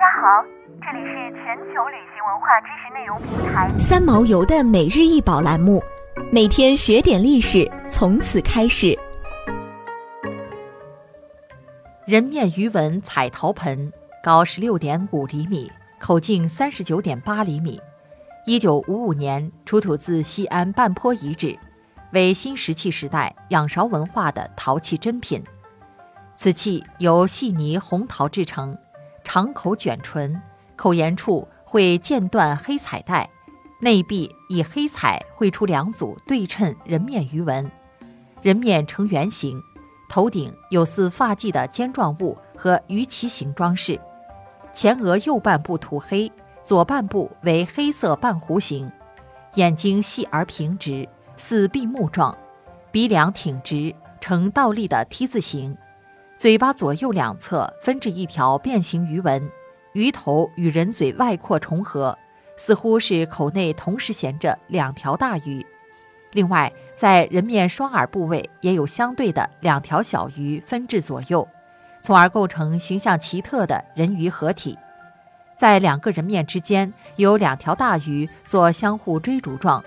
家好，这里是全球旅行文化知识内容平台三毛游的每日一宝栏目，每天学点历史，从此开始。人面鱼纹彩陶盆，高十六点五厘米，口径三十九点八厘米，一九五五年出土自西安半坡遗址，为新石器时代仰韶文化的陶器珍品。此器由细泥红陶制成。长口卷唇，口沿处绘间断黑彩带，内壁以黑彩绘出两组对称人面鱼纹，人面呈圆形，头顶有似发髻的尖状物和鱼鳍形装饰，前额右半部涂黑，左半部为黑色半弧形，眼睛细而平直，似闭目状，鼻梁挺直，呈倒立的 T 字形。嘴巴左右两侧分至一条变形鱼纹，鱼头与人嘴外扩重合，似乎是口内同时衔着两条大鱼。另外，在人面双耳部位也有相对的两条小鱼分至左右，从而构成形象奇特的人鱼合体。在两个人面之间有两条大鱼做相互追逐状，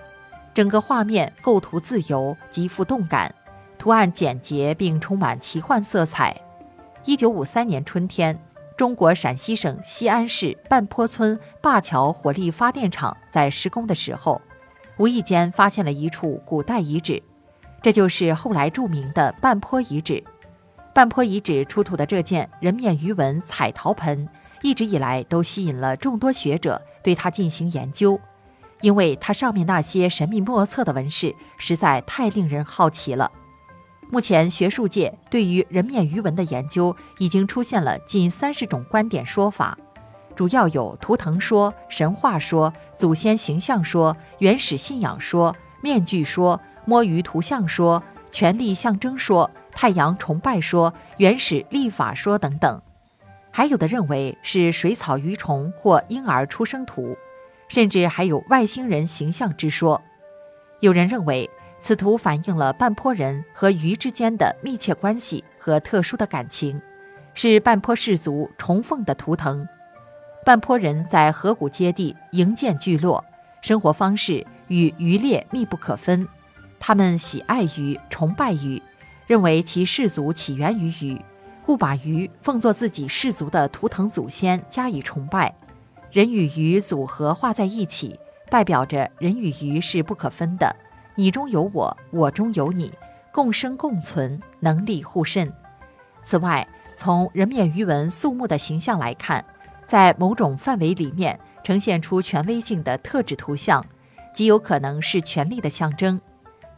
整个画面构图自由，极富动感，图案简洁并充满奇幻色彩。一九五三年春天，中国陕西省西安市半坡村灞桥火力发电厂在施工的时候，无意间发现了一处古代遗址，这就是后来著名的半坡遗址。半坡遗址出土的这件人面鱼纹彩陶盆，一直以来都吸引了众多学者对它进行研究，因为它上面那些神秘莫测的纹饰实在太令人好奇了。目前，学术界对于人面鱼纹的研究已经出现了近三十种观点说法，主要有图腾说、神话说、祖先形象说、原始信仰说、面具说、摸鱼图像说、权力象征说、太阳崇拜说、原始历法说等等。还有的认为是水草鱼虫或婴儿出生图，甚至还有外星人形象之说。有人认为。此图反映了半坡人和鱼之间的密切关系和特殊的感情，是半坡氏族崇奉的图腾。半坡人在河谷接地营建聚落，生活方式与渔猎密不可分。他们喜爱鱼，崇拜鱼，认为其氏族起源于鱼，故把鱼奉作自己氏族的图腾祖先加以崇拜。人与鱼组合画在一起，代表着人与鱼是不可分的。你中有我，我中有你，共生共存，能力互渗。此外，从人面鱼纹肃穆的形象来看，在某种范围里面呈现出权威性的特质图像，极有可能是权力的象征。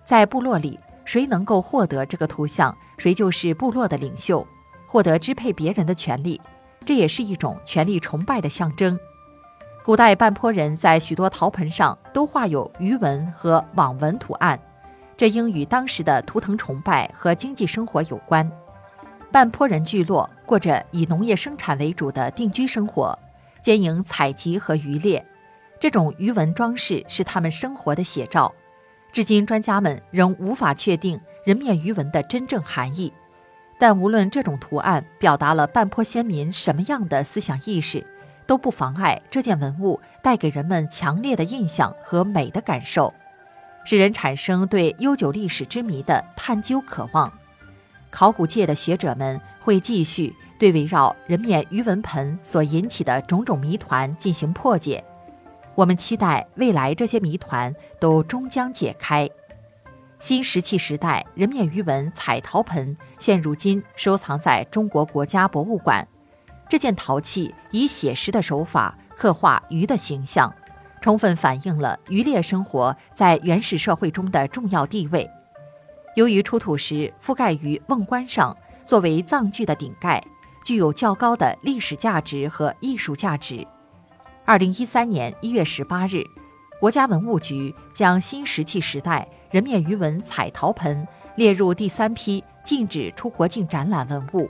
在部落里，谁能够获得这个图像，谁就是部落的领袖，获得支配别人的权利，这也是一种权力崇拜的象征。古代半坡人在许多陶盆上都画有鱼纹和网纹图案，这应与当时的图腾崇拜和经济生活有关。半坡人聚落过着以农业生产为主的定居生活，兼营采集和渔猎。这种鱼纹装饰是他们生活的写照。至今，专家们仍无法确定人面鱼纹的真正含义。但无论这种图案表达了半坡先民什么样的思想意识。都不妨碍这件文物带给人们强烈的印象和美的感受，使人产生对悠久历史之谜的探究渴望。考古界的学者们会继续对围绕人面鱼纹盆所引起的种种谜团进行破解。我们期待未来这些谜团都终将解开。新石器时代人面鱼纹彩陶盆现如今收藏在中国国家博物馆。这件陶器以写实的手法刻画鱼的形象，充分反映了渔猎生活在原始社会中的重要地位。由于出土时覆盖于瓮棺上，作为葬具的顶盖，具有较高的历史价值和艺术价值。二零一三年一月十八日，国家文物局将新石器时代人面鱼纹彩陶盆列入第三批禁止出国境展览文物。